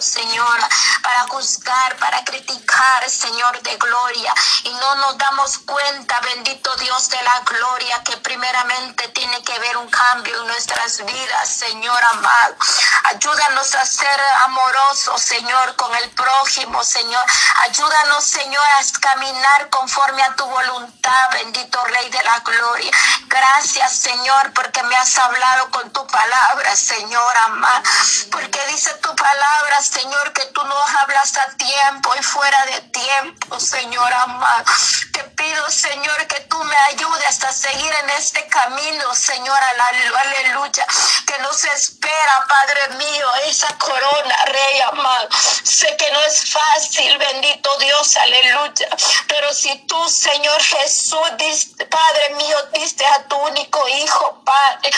Señor, para juzgar, para criticar, Señor de gloria. Y no nos damos cuenta, bendito Dios de la gloria, que primeramente tiene que haber un cambio en nuestras vidas, Señor amado. Ayúdanos a ser amorosos, Señor, con el prójimo, Señor. Ayúdanos, Señor, a caminar conforme a tu voluntad, bendito Rey de la gloria. Gracias, Señor, porque me has hablado con tu palabra, Señor amado. Porque dice tu palabra, Señor, que tú nos hablas a tiempo y fuera de tiempo, Señor amado. Te pido, Señor, que tú me ayudes a seguir en este camino, Señor, aleluya, que nos espera, Padre mío, esa corona, Rey amado. Sé que no es fácil, bendito Dios, aleluya, pero si tú, Señor Jesús, Padre mío, diste a tu único Hijo, Padre,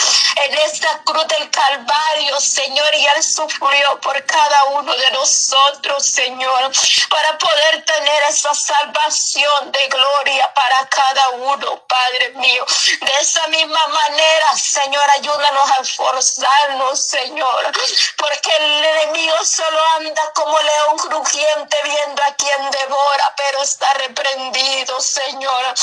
en esta cruz del Calvario, Señor, y Él sufrió por cada uno de nosotros, Señor, para poder tener esa salvación de gloria para cada uno, Padre mío. De esa misma manera, Señor, ayúdanos a esforzarnos, Señor, porque el enemigo solo anda como león crujiente viendo a quien devora, pero está reprendido, Señor.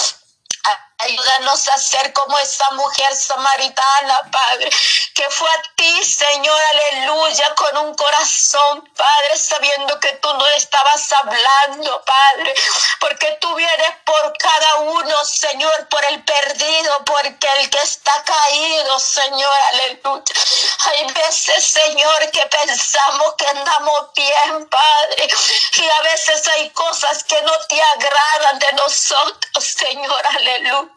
Ayúdanos a ser como esa mujer samaritana, Padre, que fue a ti, Señor, aleluya, con un corazón, Padre, sabiendo que tú no estabas hablando, Padre, porque tú vienes por cada uno, Señor, por el perdido, porque el que está caído, Señor, aleluya. Hay veces, Señor, que pensamos que andamos bien, Padre, y a veces hay cosas que no te agradan de nosotros, Señor, aleluya.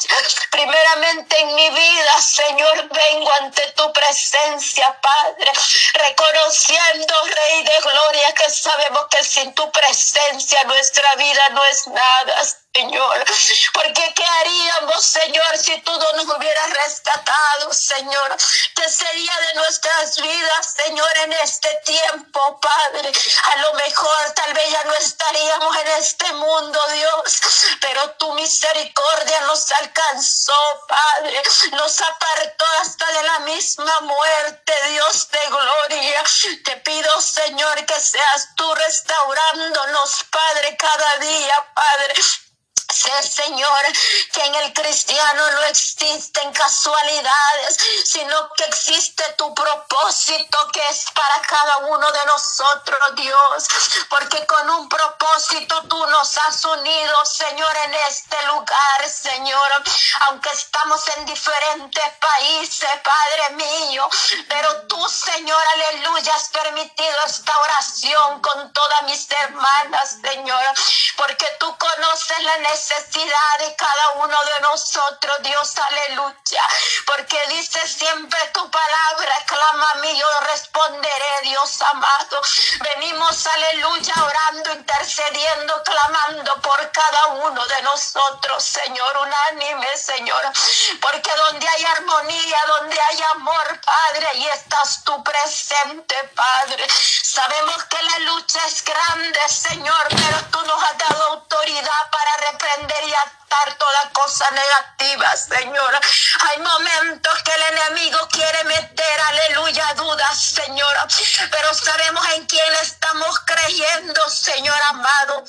Primeramente en mi vida, Señor, vengo ante tu presencia, Padre, reconociendo, Rey de Gloria, que sabemos que sin tu presencia nuestra vida no es nada. Señor. Porque ¿qué haríamos, Señor, si tú no nos hubieras rescatado, Señor? ¿Qué sería de nuestras vidas, Señor, en este tiempo, Padre? A lo mejor tal vez ya no estaríamos en este mundo, Dios, pero tu misericordia nos alcanzó, Padre. Nos apartó hasta de la misma muerte, Dios de gloria. Te pido, Señor, que seas tú restaurándonos, Padre, cada día, Padre Señor, que en el cristiano no existen casualidades, sino que existe tu propósito que es para cada uno de nosotros, Dios. Porque con un propósito tú nos has unido, Señor, en este lugar, Señor. Aunque estamos en diferentes países, Padre mío. Pero tú, Señor, aleluya, has permitido esta oración con todas mis hermanas, Señor. Porque tú conoces la necesidad de cada uno de nosotros, Dios, aleluya. Porque dice siempre tu palabra, clama a mí, yo responderé, Dios amado. Venimos, aleluya, orando, intercediendo, clamando por cada uno de nosotros, Señor, unánime, Señor. Porque donde hay armonía, donde hay amor, Padre, ahí estás tú presente, Padre. Sabemos que la lucha es grande, Señor, pero tú nos has dado autoridad para reprender y atar toda cosa negativa, Señor. Hay momentos que el enemigo quiere meter, aleluya, dudas, Señor. Pero sabemos en quién estamos creyendo, Señor amado.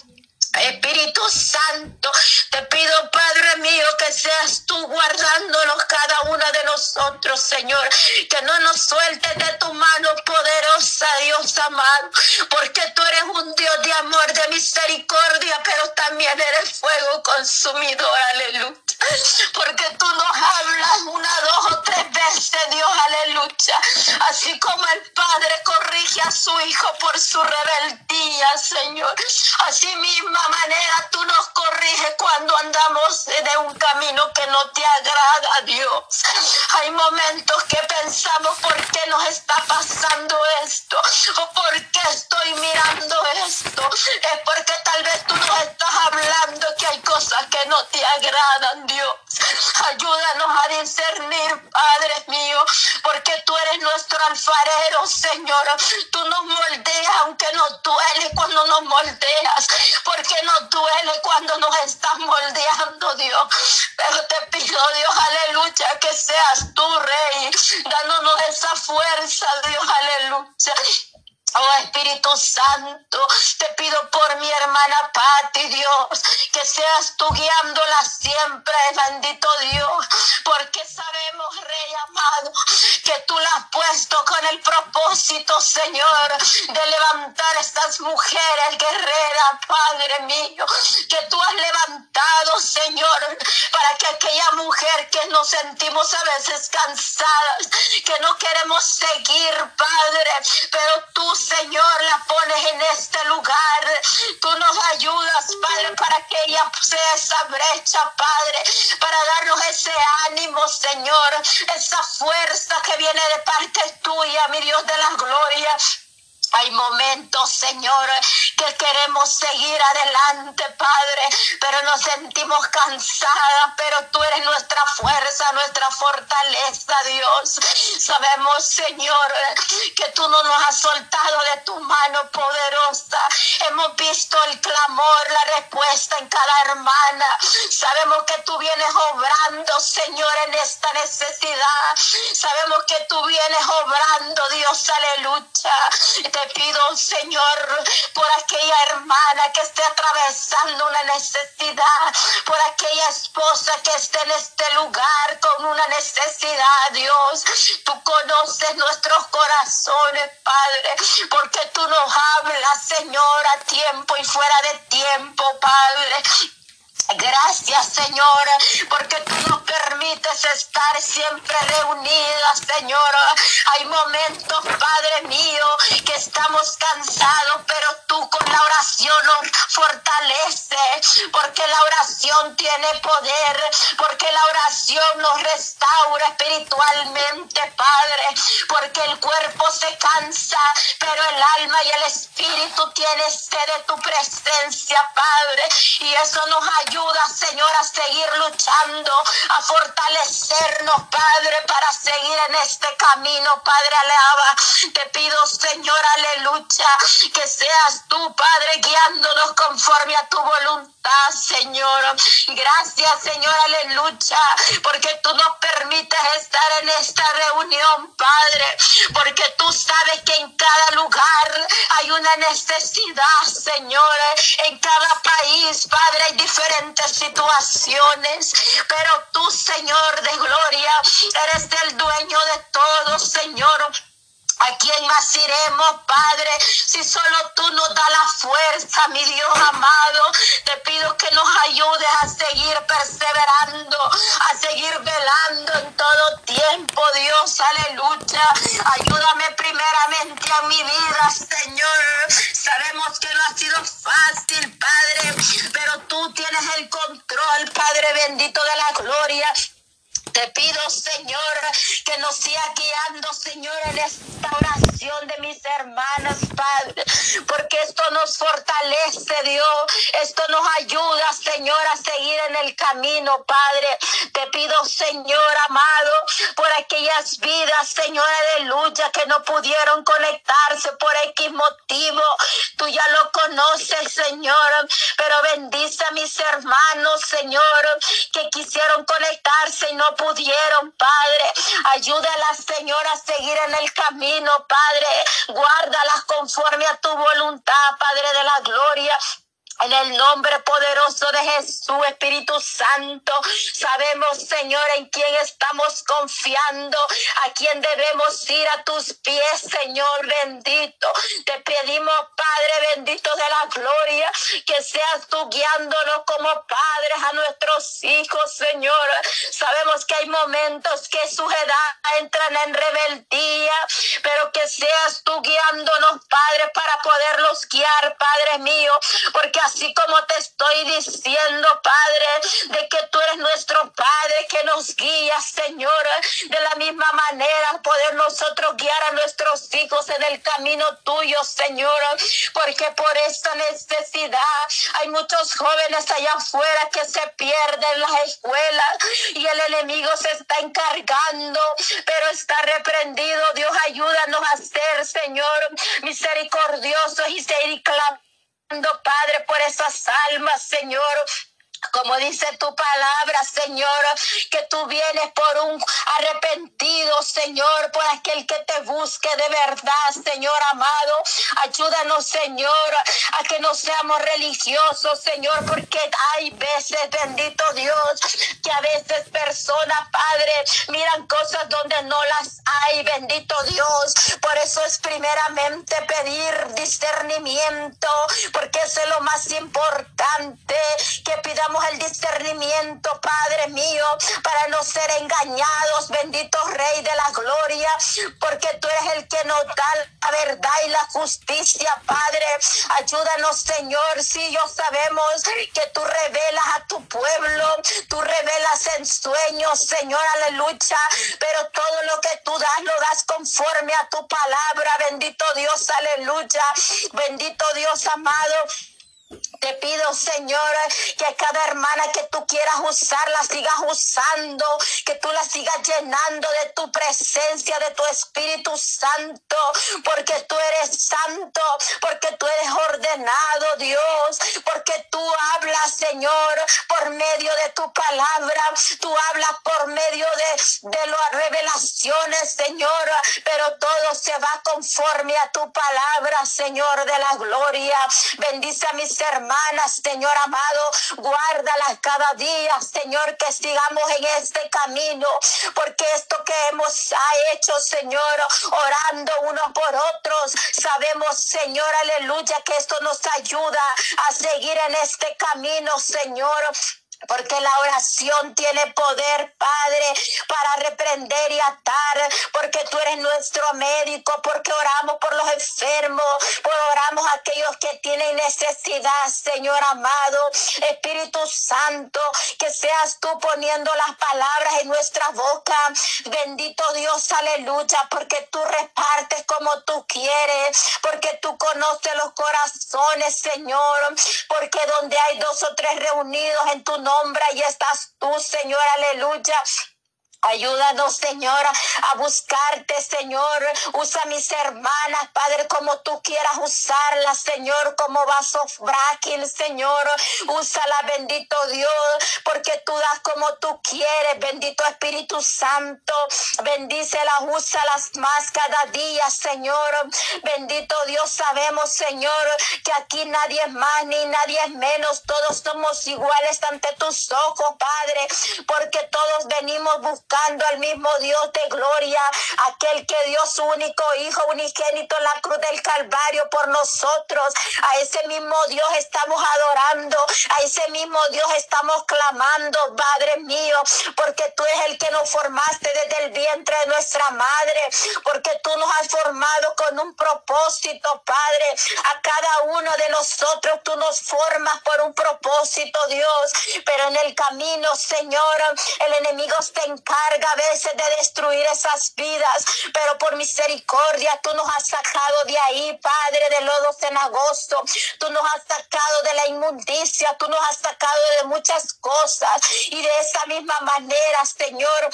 Espíritu Santo, te pido, Padre mío, que seas tú guardándonos cada una de nosotros, Señor. Que no nos sueltes de tu mano poderosa, Dios amado. Porque tú eres un Dios de amor, de misericordia, pero también eres fuego consumidor. Aleluya. Porque tú nos hablas una, dos o tres veces, Dios, aleluya. Así como el Padre corrige a su Hijo por su rebeldía, Señor. Así misma tú nos corriges cuando andamos de un camino que no te agrada, Dios. Hay momentos que pensamos por qué nos está pasando esto o por qué estoy mirando esto. Es porque tal vez tú nos estás hablando que hay cosas que no te agradan, Dios. Ayúdanos a discernir, Padre mío, porque tú eres nuestro alfarero, Señor. Tú nos moldeas aunque nos duele cuando nos moldeas, porque nos duele cuando nos estás moldeando, Dios. Pero te pido, Dios, aleluya, que seas tú, Rey, dándonos esa fuerza, Dios, aleluya Oh Espíritu Santo, te pido por mi hermana Pati, Dios, que seas tú guiándola siempre, bendito Dios, porque sabemos, Rey amado, que tú la has puesto con el propósito, Señor, de levantar estas mujeres guerreras, Padre mío, que tú has levantado, Señor, para que aquella mujer que nos sentimos a veces cansadas, que no queremos seguir, Padre, pero tú, Señor, la pones en este lugar. Tú nos ayudas, Padre, para que ella sea esa brecha, Padre, para darnos ese ánimo, Señor, esa fuerza que viene de parte tuya, mi Dios de la gloria. Hay momentos, Señor, que queremos seguir adelante, Padre, pero nos sentimos cansadas, pero tú eres nuestra fuerza, nuestra fortaleza, Dios. Sabemos, Señor, que tú no nos has soltado de tu mano poderosa. Hemos visto el clamor, la respuesta en cada hermana. Sabemos que tú vienes obrando, Señor, en esta necesidad. Sabemos que tú vienes obrando, Dios, aleluya te pido, Señor, por aquella hermana que esté atravesando una necesidad, por aquella esposa que esté en este lugar con una necesidad, Dios. Tú conoces nuestros corazones, Padre, porque tú nos hablas, Señor, a tiempo y fuera de tiempo, Padre. Gracias, Señor, porque tú nos permites estar siempre reunidas, Señor. Hay momentos, Padre mío, que estamos cansados, pero tú con la oración nos fortalece, porque la oración tiene poder, porque la oración nos restaura espiritualmente, Padre, porque el cuerpo se cansa, pero el alma y el espíritu tienen sed de tu presencia, Padre, y eso nos ayuda Señor, a seguir luchando, a fortalecernos, Padre, para seguir en este camino, Padre, alaba. Te pido, Señor, aleluya, que seas tú, Padre, guiándonos conforme a tu voluntad, Señor. Gracias, Señor, aleluya, porque tú nos permites estar en esta reunión, Padre, porque tú sabes que en cada lugar hay una necesidad, Señor, en cada país, Padre, hay diferentes situaciones, pero tú, Señor de gloria, eres el dueño de todo, Señor. ¿A quién más Padre? Si solo tú nos das la fuerza, mi Dios amado. Te pido que nos ayudes a seguir perseverando, a seguir velando en todo tiempo, Dios. Aleluya. Ayúdame primeramente a mi vida, Señor. Sabemos que no ha sido fácil, Padre, pero tú tienes el control, Padre bendito de la gloria. Te pido, Señor, que nos siga guiando, Señor, en esta oración de mis hermanas, Padre, porque esto nos fortalece, Dios, esto nos ayuda, Señor, a seguir en el camino, Padre. Te pido, Señor amado, por aquellas vidas, Señor, de lucha que no pudieron conectarse por X motivo. Tú ya lo conoces, Señor, pero bendice a mis hermanos, Señor, que quisieron conectarse y no pudieron pudieron, Padre. Ayúdala, Señor, a seguir en el camino, Padre. Guárdalas conforme a tu voluntad, Padre de la gloria. En el nombre poderoso de Jesús, Espíritu Santo, sabemos, Señor, en quién estamos confiando, a quién debemos ir a tus pies, Señor bendito. Te pedimos, Padre bendito de la gloria, que seas tú guiándonos como padres a nuestros hijos, Señor. Sabemos que hay momentos que su edad entran en rebeldía, pero que seas tú guiándonos, Padre, para poderlos guiar, Padre mío, porque así como te estoy diciendo, Padre, de que tú eres nuestro Padre que nos guía, Señor, de la misma manera poder nosotros guiar a nuestros hijos en el camino tuyo, Señor, porque por esta necesidad hay muchos jóvenes allá afuera que se pierden en las escuelas y el enemigo se está encargando, pero está reprendido. Dios, ayúdanos a ser, Señor, misericordiosos y ser Padre, por esas almas, Señor como dice tu palabra, Señor, que tú vienes por un arrepentido, Señor, por aquel que te busque de verdad, Señor amado. Ayúdanos, Señor, a que no seamos religiosos, Señor, porque hay veces, bendito Dios, que a veces personas, Padre, miran cosas donde no las hay, bendito Dios. Por eso es primeramente pedir discernimiento, porque eso es lo más importante, que pidamos el discernimiento, Padre mío, para no ser engañados, bendito Rey de la Gloria, porque tú eres el que nos da la verdad y la justicia, Padre. Ayúdanos, Señor, si yo sabemos que tú revelas a tu pueblo, tú revelas en sueños, Señor, aleluya, pero todo lo que tú das lo das conforme a tu palabra, bendito Dios, aleluya, bendito Dios amado. Te pido, Señor, que cada hermana que tú quieras usar la sigas usando, que tú la sigas llenando de tu presencia, de tu Espíritu Santo, porque tú eres santo, porque tú eres ordenado, Dios, porque tú hablas, Señor, por medio de tu palabra, tú hablas por medio de, de las revelaciones, Señor, pero todo va conforme a tu palabra, Señor de la gloria. Bendice a mis hermanas, Señor amado, guárdalas cada día, Señor, que sigamos en este camino, porque esto que hemos hecho, Señor, orando unos por otros, sabemos, Señor, aleluya, que esto nos ayuda a seguir en este camino, Señor. Porque la oración tiene poder, Padre, para reprender y atar. Porque tú eres nuestro médico. Porque oramos por los enfermos. Porque oramos a aquellos que tienen necesidad, Señor amado. Espíritu Santo, que seas tú poniendo las palabras en nuestra boca. Bendito Dios, aleluya. Porque tú repartes como tú quieres. Porque tú conoces los corazones, Señor. Porque donde hay dos o tres reunidos en tu nombre y estás tú, Señor, aleluya. Ayúdanos, Señor, a buscarte, Señor. Usa mis hermanas, Padre, como tú quieras usarlas, Señor, como vaso frágil, Señor. Úsala, bendito Dios, porque tú das como tú quieres, bendito Espíritu Santo. Bendícelas, úsalas más cada día, Señor. Bendito Dios, sabemos, Señor, que aquí nadie es más ni nadie es menos. Todos somos iguales ante tus ojos, Padre, porque todos venimos buscando al mismo Dios de gloria, aquel que dio su único Hijo unigénito en la cruz del Calvario por nosotros. A ese mismo Dios estamos adorando, a ese mismo Dios estamos clamando, Padre mío, porque tú eres el que nos formaste desde el vientre de nuestra madre, porque tú nos has formado con un propósito, Padre. A cada uno de nosotros tú nos formas por un propósito, Dios, pero en el camino, Señor, el enemigo te encarga a veces de destruir esas vidas, pero por misericordia tú nos has sacado de ahí, Padre, de lodo cenagoso. Tú nos has sacado de la inmundicia, tú nos has sacado de muchas cosas. Y de esa misma manera, Señor,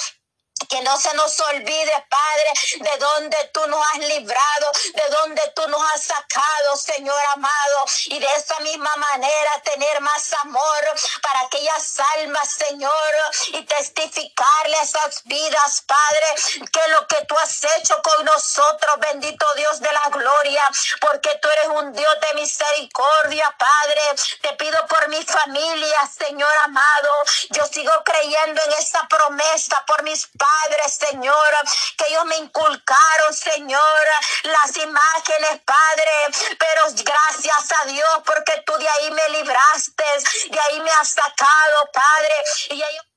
que no se nos olvide, Padre, de donde tú nos has librado, de donde tú nos has sacado, Señor amado. Y de esa misma manera tener más amor para aquellas almas, Señor, y testificarle esas vidas, Padre, que lo que tú has hecho con nosotros, bendito Dios de la gloria, porque tú eres un Dios de misericordia, Padre. Te pido por mi familia, Señor amado. Yo sigo creyendo en esa promesa por mis padres Padre, Señor, que ellos me inculcaron, Señor, las imágenes, Padre, pero gracias a Dios porque tú de ahí me libraste, de ahí me has sacado, Padre, y ellos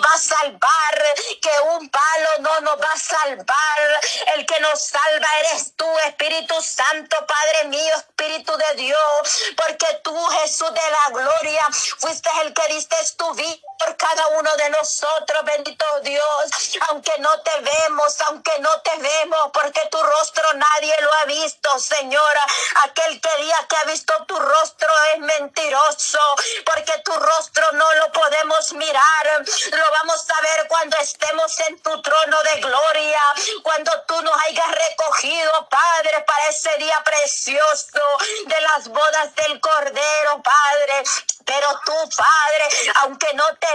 va a salvar, que un palo no nos va a salvar. El que nos salva eres tú, Espíritu Santo, Padre mío, Espíritu de Dios, porque tú, Jesús de la gloria, fuiste el que diste tu vida por cada uno de nosotros, bendito Dios, aunque no te vemos, aunque no te vemos, porque tu rostro nadie lo ha visto, Señora. Aquel que día que ha visto tu rostro es mentiroso, porque tu rostro no lo podemos mirar, lo vamos a ver cuando estemos en tu trono de gloria, cuando tú nos hayas recogido, Padre, para ese día precioso de las bodas del Cordero, Padre. Pero tú, Padre, aunque no te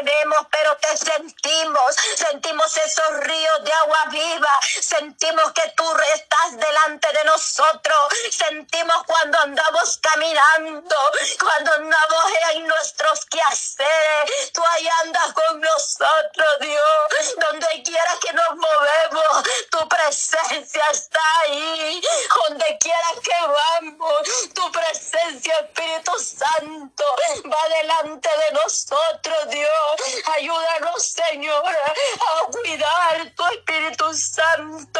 pero te sentimos. Sentimos esos ríos de agua viva. Sentimos que tú estás delante de nosotros. Sentimos cuando andamos caminando, cuando andamos en nuestros quehaceres. Tú ahí andas con nosotros, Dios. Donde quiera que nos movemos, tu presencia está ahí. Donde quiera que vamos, tu presencia, Espíritu Santo, va delante de nosotros, Dios. Ayúdanos, Señor, a cuidar tu Espíritu Santo.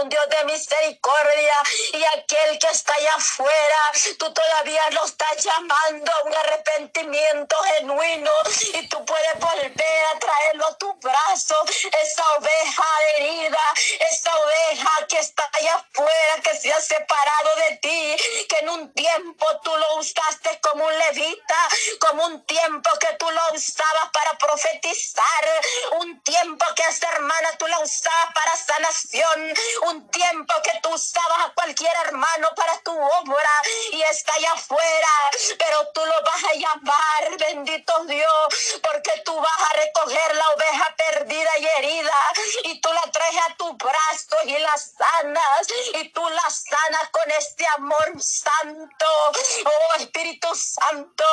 Un Dios de misericordia y aquel que está allá afuera, tú todavía lo estás llamando a un arrepentimiento genuino y tú puedes volver a traerlo a tu brazo, esa oveja herida, esa oveja que está allá afuera, que se ha separado de ti, que en un tiempo tú lo usaste como un levita, como un tiempo que tú lo usabas para profetizar, un tiempo que esa hermana tú la usabas para sanación un tiempo que tú usabas a cualquier hermano para tu obra y está allá afuera, pero tú lo vas a llamar, bendito Dios, porque tú vas a recoger la oveja perdida y herida y tú la traes a tu brazo y la sanas y tú la sanas con este amor santo, oh Espíritu Santo.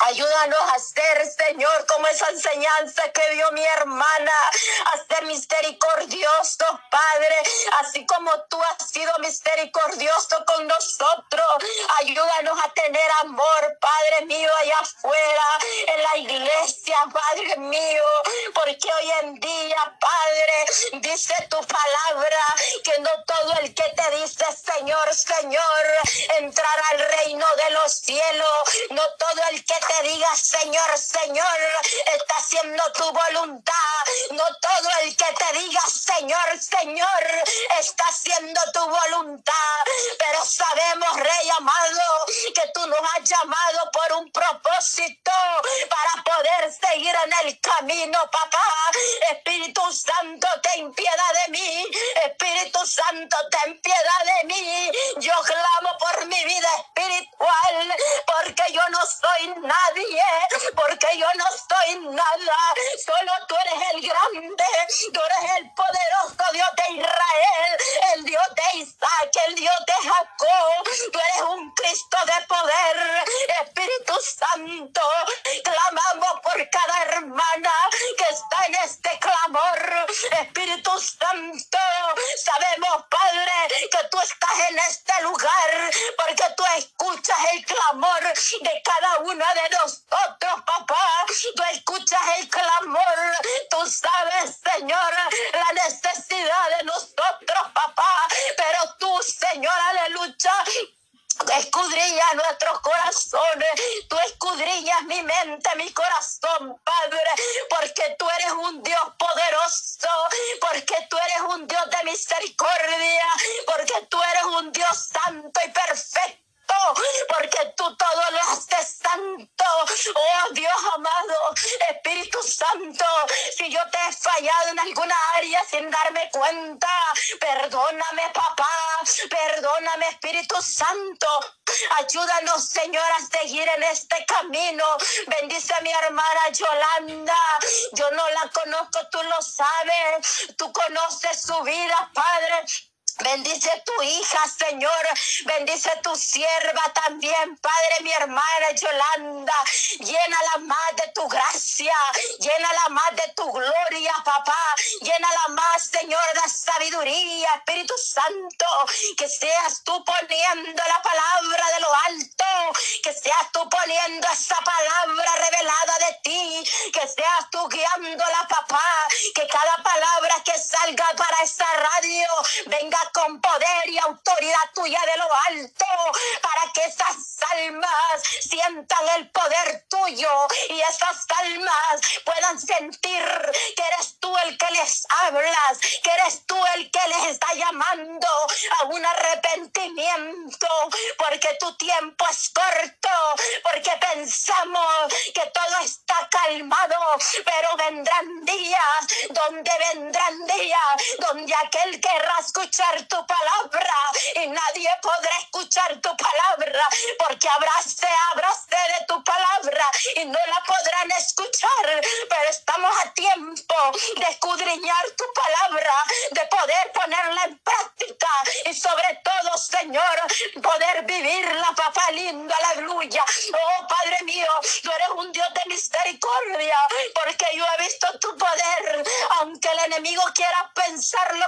Ayúdanos a ser, Señor, como esa enseñanza que dio mi hermana, a ser misericordioso, Padre, así como tú has sido misericordioso con nosotros. Ayúdanos a tener amor, Padre mío, allá afuera, en la iglesia, Padre mío, porque hoy en día, Padre, dice tu palabra que no todo el que te dice Señor, Señor, entrará al reino de los cielos, no todo el que te diga, Señor, Señor, está haciendo tu voluntad. No todo el que te diga, Señor, Señor, está haciendo tu voluntad. Pero sabemos, Rey amado, que tú nos has llamado por un propósito para poder seguir en el camino, papá. Espíritu Santo, ten piedad de mí. Espíritu Santo, ten piedad nada. Solo tú eres el grande, tú eres el poderoso Dios de Israel, el Dios de Isaac, el Dios de Jacob. Tú eres un Cristo de poder, Espíritu Santo. Clamamos por cada hermana que está en este clamor, Espíritu Santo. Sabemos, en este lugar porque tú escuchas el clamor de cada una de nosotros, papá. Tú escuchas el clamor. Tú sabes, Señor, la necesidad de nosotros, papá. Pero tú, Señor, aleluya, escudrilla nuestros corazones, tú escudrillas mi mente, mi corazón, Padre, porque tú eres un Dios poderoso, porque tú eres un Dios de misericordia, porque tú eres un Dios santo y perfecto porque tú todo lo haces santo. Oh Dios amado, Espíritu Santo, si yo te he fallado en alguna área sin darme cuenta, perdóname, papá, perdóname, Espíritu Santo. Ayúdanos, Señor, a seguir en este camino. Bendice a mi hermana Yolanda. Yo no la conozco, tú lo sabes. Tú conoces su vida, Padre. Bendice tu hija, Señor. Bendice tu sierva también, Padre, mi hermana Yolanda. Llénala más de tu gracia. Llénala más de tu gloria, papá. Llénala más, Señor, de sabiduría, Espíritu Santo. Que seas tú poniendo la palabra de lo alto. Que seas tú poniendo esa palabra revelada de ti. Que seas tú guiándola, papá. Que cada palabra que salga para esa radio venga con poder y autoridad tuya de lo alto, para que esas almas sientan el poder tuyo y esas almas puedan sentir que eres tú el que les hablas, que eres tú el que les está llamando a un arrepentimiento, porque tu tiempo es corto, porque pensamos que todo está calmado, pero vendrán días donde vendrán días donde aquel querrá escuchar tu palabra y nadie podrá escuchar tu palabra porque habrá sed, de tu palabra y no la podrán escuchar. Pero estamos a tiempo de escudriñar tu palabra, de poder ponerla en práctica y sobre todo, Señor, poder vivirla, papá lindo, aleluya. Oh, Padre mío, tú eres un Dios de misericordia porque yo he visto tu poder, aunque el enemigo quiera pensar lo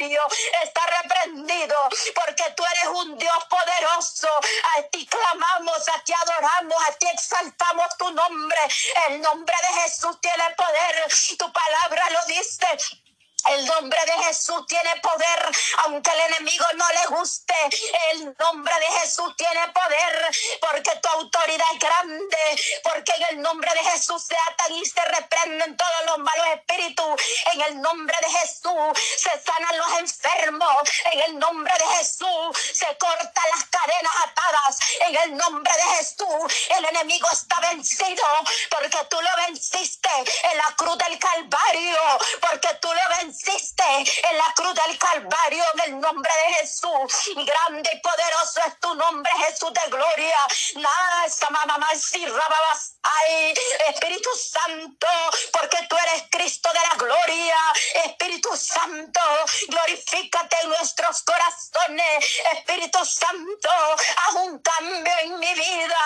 está reprendido, porque tú eres un Dios poderoso. A ti clamamos, a ti adoramos, a ti exaltamos tu nombre. El nombre de Jesús tiene poder. Tu palabra lo dice. El nombre de Jesús tiene poder, aunque el enemigo no le guste. El nombre de Jesús tiene poder, porque tu autoridad es grande, porque en el nombre de Jesús se atan y se reprenden todos los malos espíritus. En el nombre de Jesús se sanan los enfermos. En el nombre de Jesús se cortan las cadenas atadas. En el nombre de Jesús el enemigo está vencido, porque tú lo venciste en la cruz del Calvario, porque tú lo venciste venciste en la cruz del Calvario en el nombre de Jesús. Grande y poderoso es tu nombre, Jesús de gloria. Ay, Espíritu Santo, porque tú eres Cristo de la gloria. Espíritu Santo, glorifícate en nuestros corazones. Espíritu Santo, haz un cambio en mi vida.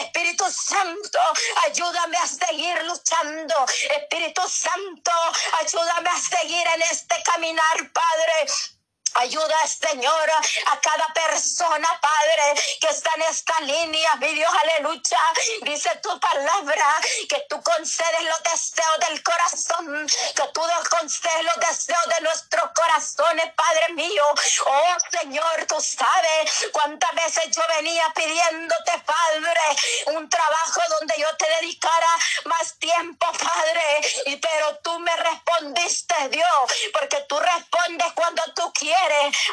Espíritu Santo, ayúdame a seguir luchando. Espíritu Santo, ayúdame a seguir en este caminar, Padre. Ayuda, Señor, a cada persona, Padre, que está en esta línea, mi Dios, aleluya. Dice tu palabra que tú concedes los deseos del corazón, que tú concedes los deseos de nuestros corazones, Padre mío. Oh, Señor, tú sabes cuántas veces yo venía pidiéndote, Padre, un trabajo donde yo te dedicara más tiempo, Padre. Y pero tú me respondiste, Dios, porque tú respondes cuando tú quieres.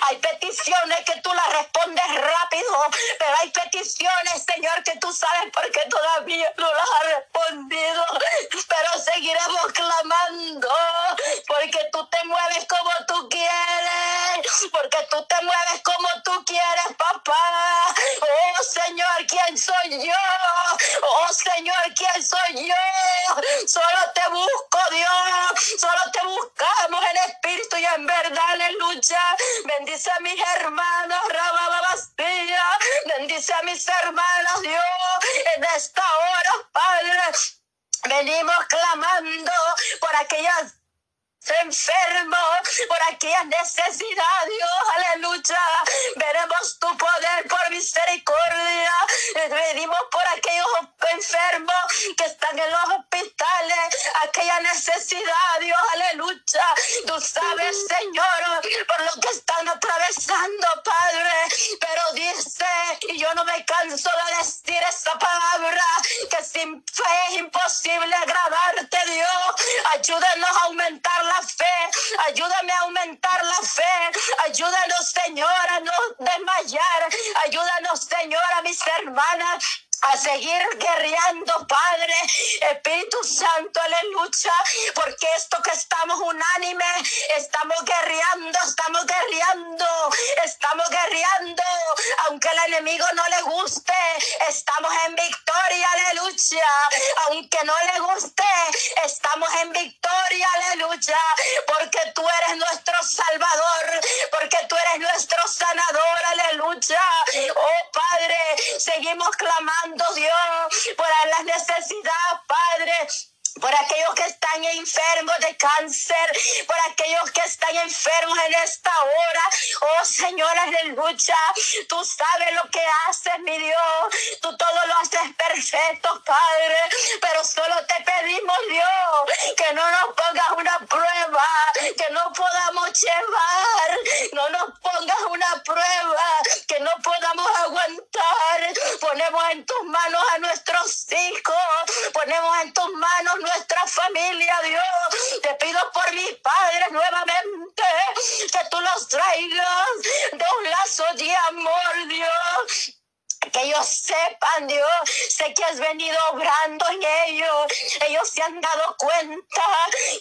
Hay peticiones que tú las respondes rápido, pero hay peticiones, Señor, que tú sabes porque todavía no las has respondido. Pero seguiremos clamando porque tú te mueves como tú quieres, porque tú te mueves como tú quieres, papá. Oh Señor, ¿quién soy yo? Oh Señor, ¿quién soy yo? Solo te busco, Dios. Solo te buscamos espíritu y en verdad, aleluya. Bendice a mis hermanos, Bastilla. Bendice a mis hermanos, Dios, en esta hora, Padre. Venimos clamando por aquellas enfermos, por aquella necesidad, Dios, aleluya. Veremos tu poder por misericordia. Venimos por aquellos enfermos que están en los hospitales, aquella necesidad, Dios, aleluya. Tú sabes, Señor, por lo que están atravesando, Padre. Pero dice, y yo no me canso de decir esa palabra, que sin fe es imposible agradarte, Dios. Ayúdanos a aumentar la fe, ayúdame a aumentar la fe, ayúdanos Señor a no desmayar, ayúdanos Señor a mis hermanas a seguir guerreando, Padre, Espíritu Santo, aleluya, porque esto que estamos unánime, estamos guerreando, estamos guerreando, estamos guerreando, aunque el enemigo no le guste, estamos en victoria, aleluya, aunque no le guste, estamos en victoria, aleluya, porque tú eres nuestro Salvador, porque tú eres nuestro sanador, aleluya, oh Padre, seguimos clamando Dios, por las necesidades, Padre por aquellos que están enfermos de cáncer, por aquellos que están enfermos en esta hora. Oh Señor, aleluya. Tú sabes lo que haces, mi Dios. Tú todo lo haces perfecto, Padre. Pero solo te pedimos, Dios, que no nos pongas una prueba, que no podamos llevar, no nos pongas una prueba, que no podamos aguantar. Ponemos en tus manos a nuestros hijos, ponemos en tus manos nuestra familia, Dios. Te pido por mis padres nuevamente que tú los traigas de un lazo de amor, Dios que ellos sepan, Dios, sé que has venido obrando en ellos. Ellos se han dado cuenta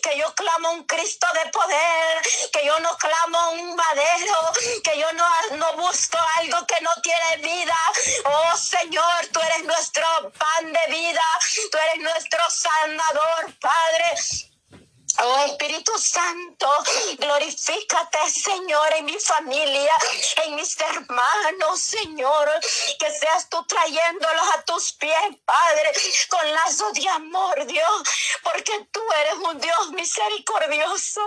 que yo clamo un Cristo de poder, que yo no clamo un madero, que yo no, no busco algo que no tiene vida. Oh Señor, tú eres nuestro pan de vida, tú eres nuestro sanador, Padre. Oh Espíritu Santo, glorifícate, Señor, en mi familia, en mis hermanos, Señor, que seas tú trayéndolos a tus pies, Padre, con lazo de amor, Dios, porque tú eres un Dios misericordioso,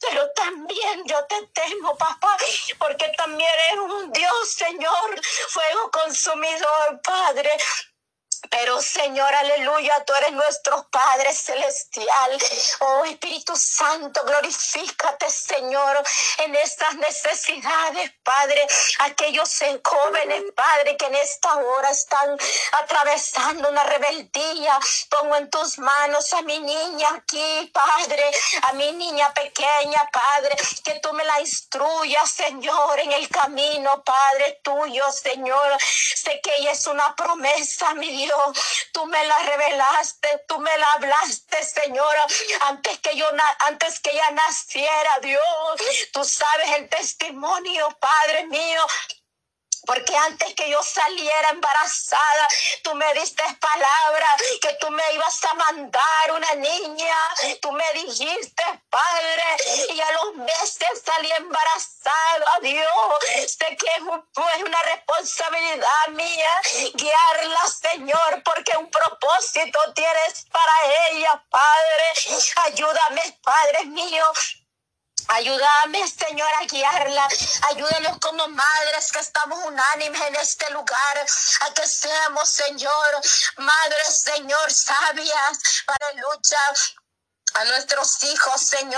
pero también yo te temo, papá, porque también eres un Dios, Señor, fuego consumidor, Padre, pero Señor, aleluya, tú eres nuestro Padre Celestial. Oh Espíritu Santo, glorifícate, Señor, en estas necesidades, Padre. Aquellos jóvenes, Padre, que en esta hora están atravesando una rebeldía. Pongo en tus manos a mi niña aquí, Padre, a mi niña pequeña, Padre, que tú me la instruyas, Señor, en el camino, Padre tuyo, Señor. Sé que ella es una promesa, mi Dios tú me la revelaste, tú me la hablaste, Señora, antes que yo, antes que ella naciera, Dios. Tú sabes el testimonio, Padre mío, porque antes que yo saliera embarazada, tú me diste palabra que tú me ibas a mandar una niña. Tú me dijiste, Padre, y a los meses salí embarazada. Dios, sé que es, una responsabilidad mía guiarla, Señor, porque un propósito tienes para ella, Padre. Ayúdame, Padre mío, Ayúdame, Señor, a guiarla. Ayúdanos como madres que estamos unánimes en este lugar. A que seamos, Señor, madres, Señor, sabias para luchar a nuestros hijos, Señor.